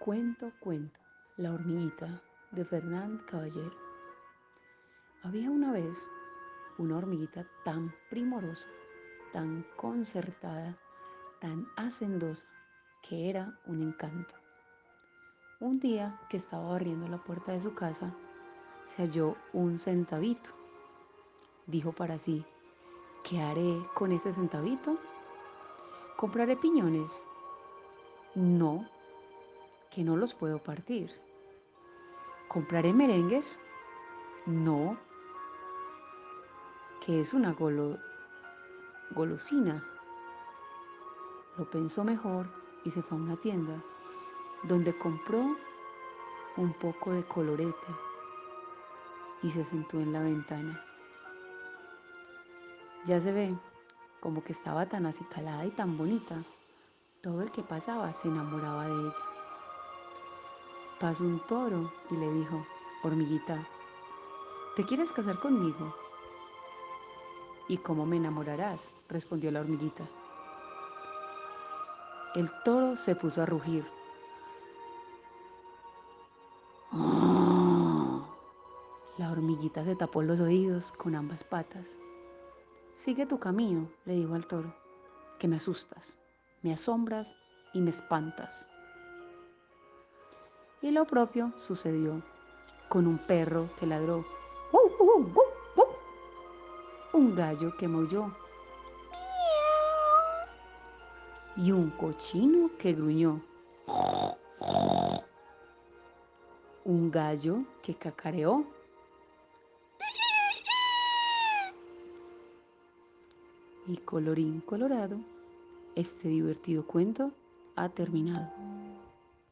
Cuento, cuento, La hormiguita de Fernand Caballero. Había una vez una hormiguita tan primorosa, tan concertada, tan hacendosa, que era un encanto. Un día que estaba barriendo la puerta de su casa, se halló un centavito. Dijo para sí, ¿qué haré con ese centavito? ¿Compraré piñones? No, que no los puedo partir. ¿Compraré merengues? No, que es una golosina. Lo pensó mejor y se fue a una tienda donde compró un poco de colorete y se sentó en la ventana. Ya se ve, como que estaba tan acicalada y tan bonita, todo el que pasaba se enamoraba de ella. Pasó un toro y le dijo, hormiguita, ¿te quieres casar conmigo? ¿Y cómo me enamorarás? respondió la hormiguita. El toro se puso a rugir. La hormiguita se tapó los oídos con ambas patas. Sigue tu camino, le dijo al toro, que me asustas, me asombras y me espantas. Y lo propio sucedió. Con un perro que ladró, un gallo que maulló. Y un cochino que gruñó, un gallo que cacareó. Y colorín colorado, este divertido cuento ha terminado.